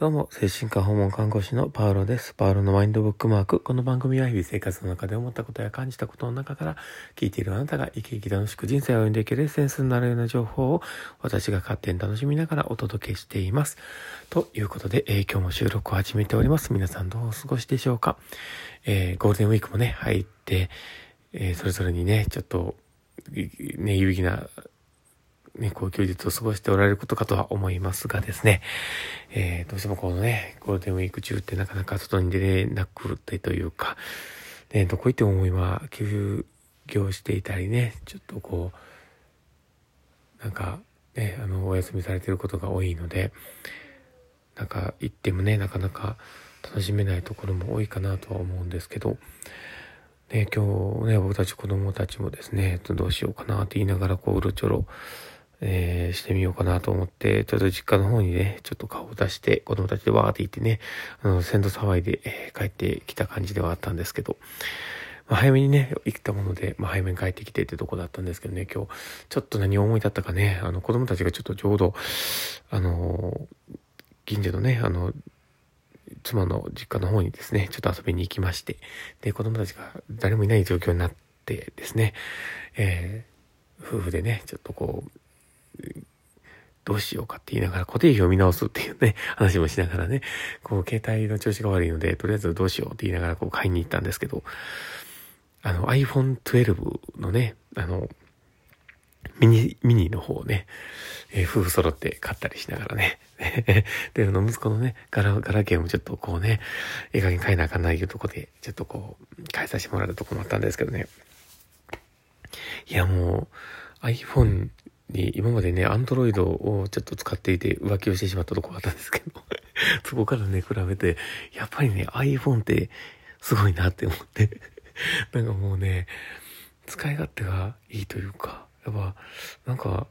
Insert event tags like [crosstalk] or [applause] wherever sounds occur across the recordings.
どうも、精神科訪問看護師のパウロです。パウロのマインドブックマーク。この番組は日々生活の中で思ったことや感じたことの中から聞いているあなたが生き生き楽しく人生を歩んでいけるセンスになるような情報を私が勝手に楽しみながらお届けしています。ということで、えー、今日も収録を始めております。皆さんどうお過ごしでしょうか、えー、ゴールデンウィークもね、入って、えー、それぞれにね、ちょっと、ね、有意義なね、こう休日を過ごしておられることかとは思いますがですね、えー、どうしてもこのね、ゴールデンウィーク中ってなかなか外に出れなくてというか、ね、どこ行っても今、休業していたりね、ちょっとこう、なんか、ね、あの、お休みされてることが多いので、なんか行ってもね、なかなか楽しめないところも多いかなとは思うんですけど、ね、今日ね、僕たち子供たちもですね、どうしようかなって言いながらこう、うろちょろ、えー、してみようかなと思って、ちょっと実家の方にね、ちょっと顔を出して、子供たちでわーって行ってね、あの、先祖騒いで、えー、帰ってきた感じではあったんですけど、まあ、早めにね、行ったもので、まあ、早めに帰ってきてってとこだったんですけどね、今日、ちょっと何を思い立ったかね、あの、子供たちがちょっとちょうど、あの近所のね、あの、妻の実家の方にですね、ちょっと遊びに行きまして、で、子供たちが誰もいない状況になってですね、えー、夫婦でね、ちょっとこう、どうしようかって言いながら固定費を見直すっていうね、話もしながらね、こう携帯の調子が悪いので、とりあえずどうしようって言いながらこう買いに行ったんですけど、あの iPhone 12のね、あの、ミニ、ミニの方をね、えー、夫婦揃って買ったりしながらね。[laughs] で、あの、息子のね、ガラ、ガラケーもちょっとこうね、ええ加減買えなあかんないいうとこで、ちょっとこう、買いさせてもらうとこもあったんですけどね。いや、もう、iPhone に今までね、アンドロイドをちょっと使っていて浮気をしてしまったとこがあったんですけど [laughs] そこからね、比べて、やっぱりね、iPhone ってすごいなって思って。[laughs] なんかもうね、使い勝手がいいというか、やっぱ、なんか、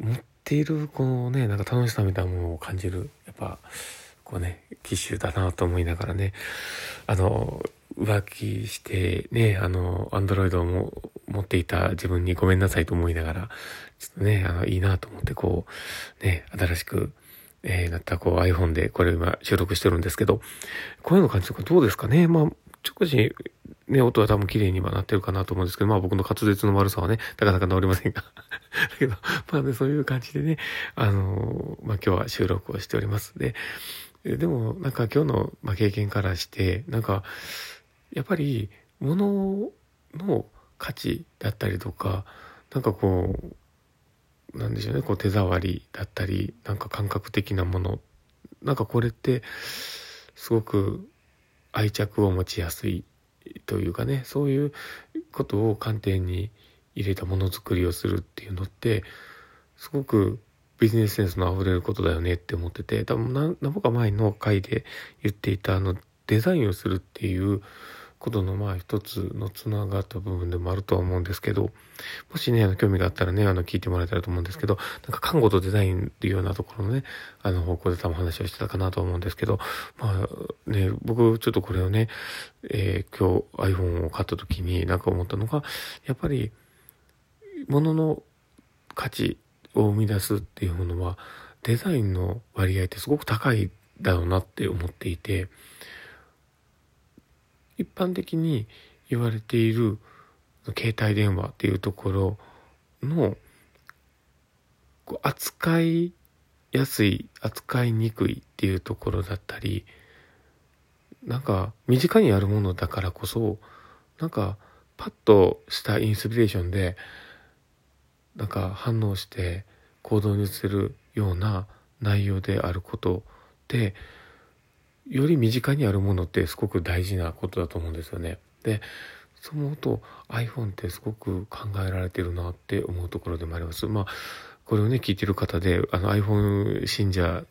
持っているこのね、なんか楽しさみたいなものを感じる、やっぱ、こうね、機種だなと思いながらね、あの、浮気してね、あの、アンドロイドも持っていた自分にごめんなさいと思いながら、ちょっとね、あの、いいなと思ってこう、ね、新しく、えー、なったこう iPhone でこれ今収録してるんですけど、声の感じとかどうですかね？まあ、少し、ね、音は多分綺麗にはなってるかなと思うんですけど、まあ僕の滑舌の悪さはね、なかなか治りませんが。[laughs] だけど、まあね、そういう感じでね、あのー、まあ今日は収録をしております。で、でもなんか今日の、ま、経験からして、なんか、やっぱり物の価値だったりとかなんかこうなんでしょうねこう手触りだったりなんか感覚的なものなんかこれってすごく愛着を持ちやすいというかねそういうことを観点に入れたものづくりをするっていうのってすごくビジネスセンスのあふれることだよねって思ってて多分何歩か前の回で言っていたあのデザインをするっていうことのまあ一つのつながった部分でもあるとは思うんですけど、もしね、あの興味があったらね、あの聞いてもらえたらと思うんですけど、なんか看護とデザインっていうようなところのね、あの方向で多分話をしてたかなと思うんですけど、まあね、僕ちょっとこれをね、えー、今日 iPhone を買った時になんか思ったのが、やっぱり、物の価値を生み出すっていうものは、デザインの割合ってすごく高いだろうなって思っていて、一般的に言われている携帯電話っていうところの扱いやすい扱いにくいっていうところだったりなんか身近にあるものだからこそなんかパッとしたインスピレーションでなんか反応して行動に移せるような内容であることでより身近にあるものってすごく大事なことだと思うんですよね。でそう思うと iPhone ってすごく考えられてるなって思うところでもあります。まあこれをね、聞いてる方で、あの iPhone 信者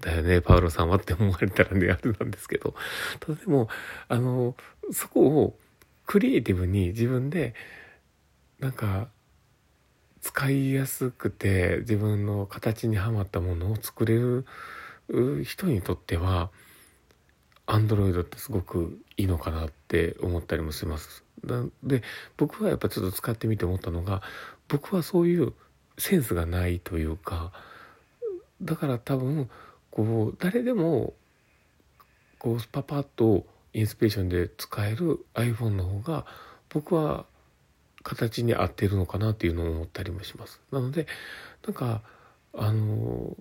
だよね、パウロさんはって思われたらね、あれなんですけど、ただでも、あの、そこをクリエイティブに自分で、なんか、使いやすくて自分の形にはまったものを作れる人にとっては、アンドロイドってすごくいいのかなって思ったりもします。で僕はやっぱちょっと使ってみて思ったのが僕はそういうセンスがないというかだから多分こう誰でもこうパパッとインスピレーションで使える iPhone の方が僕は形に合ってるのかなっていうのを思ったりもします。なのでなんかあの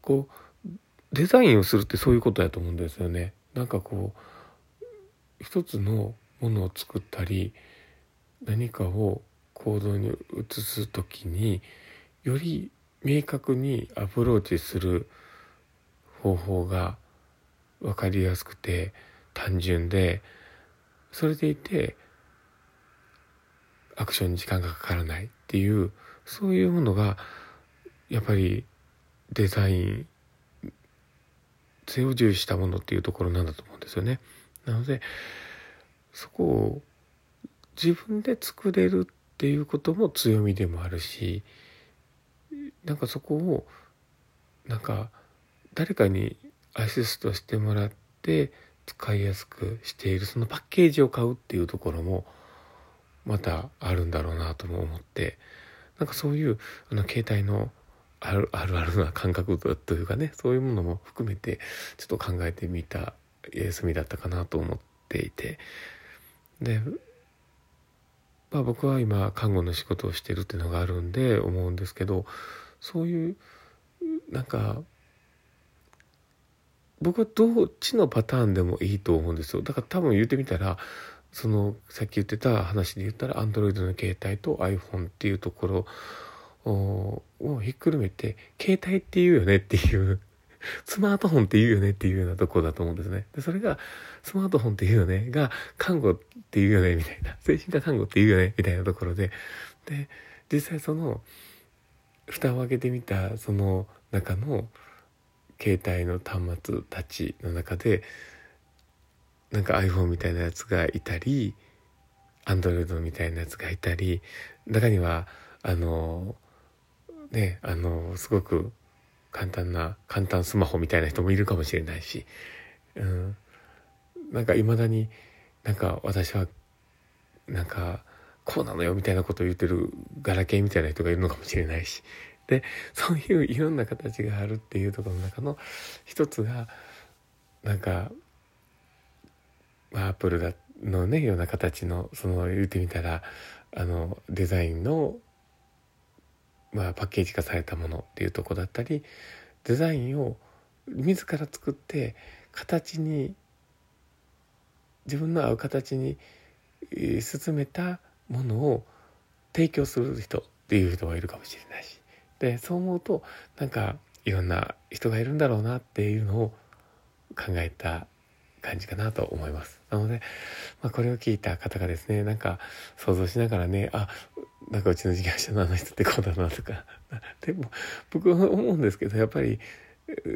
こうデザインをするってそういうことやと思うんですよね。なんかこう一つのものを作ったり何かを行動に移す時により明確にアプローチする方法が分かりやすくて単純でそれでいてアクションに時間がかからないっていうそういうものがやっぱりデザイン性を重視したものっていうところなんだと思うんですよね。なのでそこを自分で作れるっていうことも強みでもあるしなんかそこをなんか誰かにアシストしてもらって使いやすくしているそのパッケージを買うっていうところもまたあるんだろうなとも思ってなんかそういうあの携帯のあるあるな感覚というかねそういうものも含めてちょっと考えてみた休みだったかなと思っていて。でまあ僕は今看護の仕事をしてるっていうのがあるんで思うんですけどそういうなんか僕はどっちのパターンでもいいと思うんですよ。だから多分言ってみたらそのさっき言ってた話で言ったら Android の携帯と iPhone っていうところをひっくるめて携帯っていうよねっていう [laughs] スマートフォンって言うよねっていうようなとこだと思うんですね。で、それが、スマートフォンって言うよねが、看護って言うよねみたいな、[laughs] 精神科看護って言うよねみたいなところで、で、実際その、蓋を開けてみた、その中の、携帯の端末たちの中で、なんか iPhone みたいなやつがいたり、Android みたいなやつがいたり、中には、あの、ね、あの、すごく簡単な簡単スマホみたいな人もいるかもしれないし、うん、なんかいまだになんか私はなんかこうなのよみたいなことを言ってるガラケーみたいな人がいるのかもしれないし。でそういういろんな形があるっていうところの中の一つがなんか、まあ、アップルのねような形のその言ってみたらあのデザインのまあ、パッケージ化されたものっていうとこだったりデザインを自ら作って形に自分の合う形に進めたものを提供する人っていう人がいるかもしれないしでそう思うとなんかいろんな人がいるんだろうなっていうのを考えた感じかなと思います。なので、まあ、これを聞いた方がですね、なんか想像しながらね、あ、なんかうちの事業者のあの人ってこうだなとか。[laughs] でも、僕は思うんですけど、やっぱり、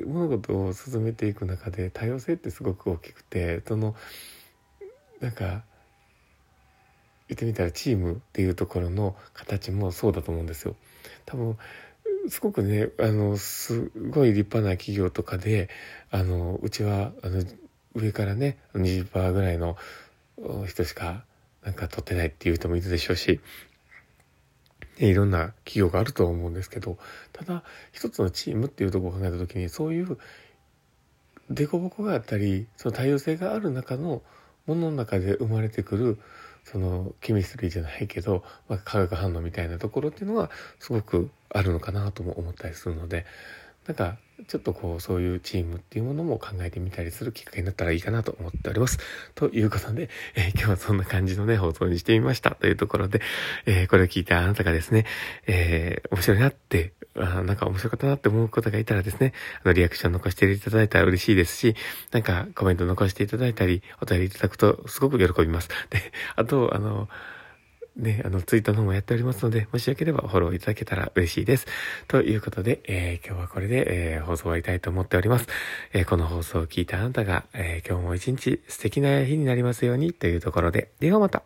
物事を進めていく中で多様性ってすごく大きくて、その、なんか、言ってみたらチームっていうところの形もそうだと思うんですよ。多分、すごくね、あの、すごい立派な企業とかで、あの、うちは、あの、上からね、20%ぐらいの人しかなんか取ってないっていう人もいるでしょうし、いろんな企業があると思うんですけど、ただ一つのチームっていうとこを考えた時にそういう凸凹があったり、その多様性がある中のものの中で生まれてくるそのケミストリーじゃないけど、まあ、化学反応みたいなところっていうのはすごくあるのかなとも思ったりするのでなんかちょっとこうそういうチームっていうものも考えてみたりするきっかけになったらいいかなと思っております。ということで、えー、今日はそんな感じのね、放送にしてみましたというところで、えー、これを聞いたあなたがですね、えー、面白いなって、あなんか面白かったなって思う方がいたらですね、あの、リアクション残していただいたら嬉しいですし、なんかコメント残していただいたり、お便りいただくとすごく喜びます。で、あと、あの、ね、あの、ツイートの方もやっておりますので、もしよければフォローいただけたら嬉しいです。ということで、えー、今日はこれで、えー、放送終わりたいと思っております。えー、この放送を聞いたあなたが、え今日も一日素敵な日になりますようにというところで、ではまた。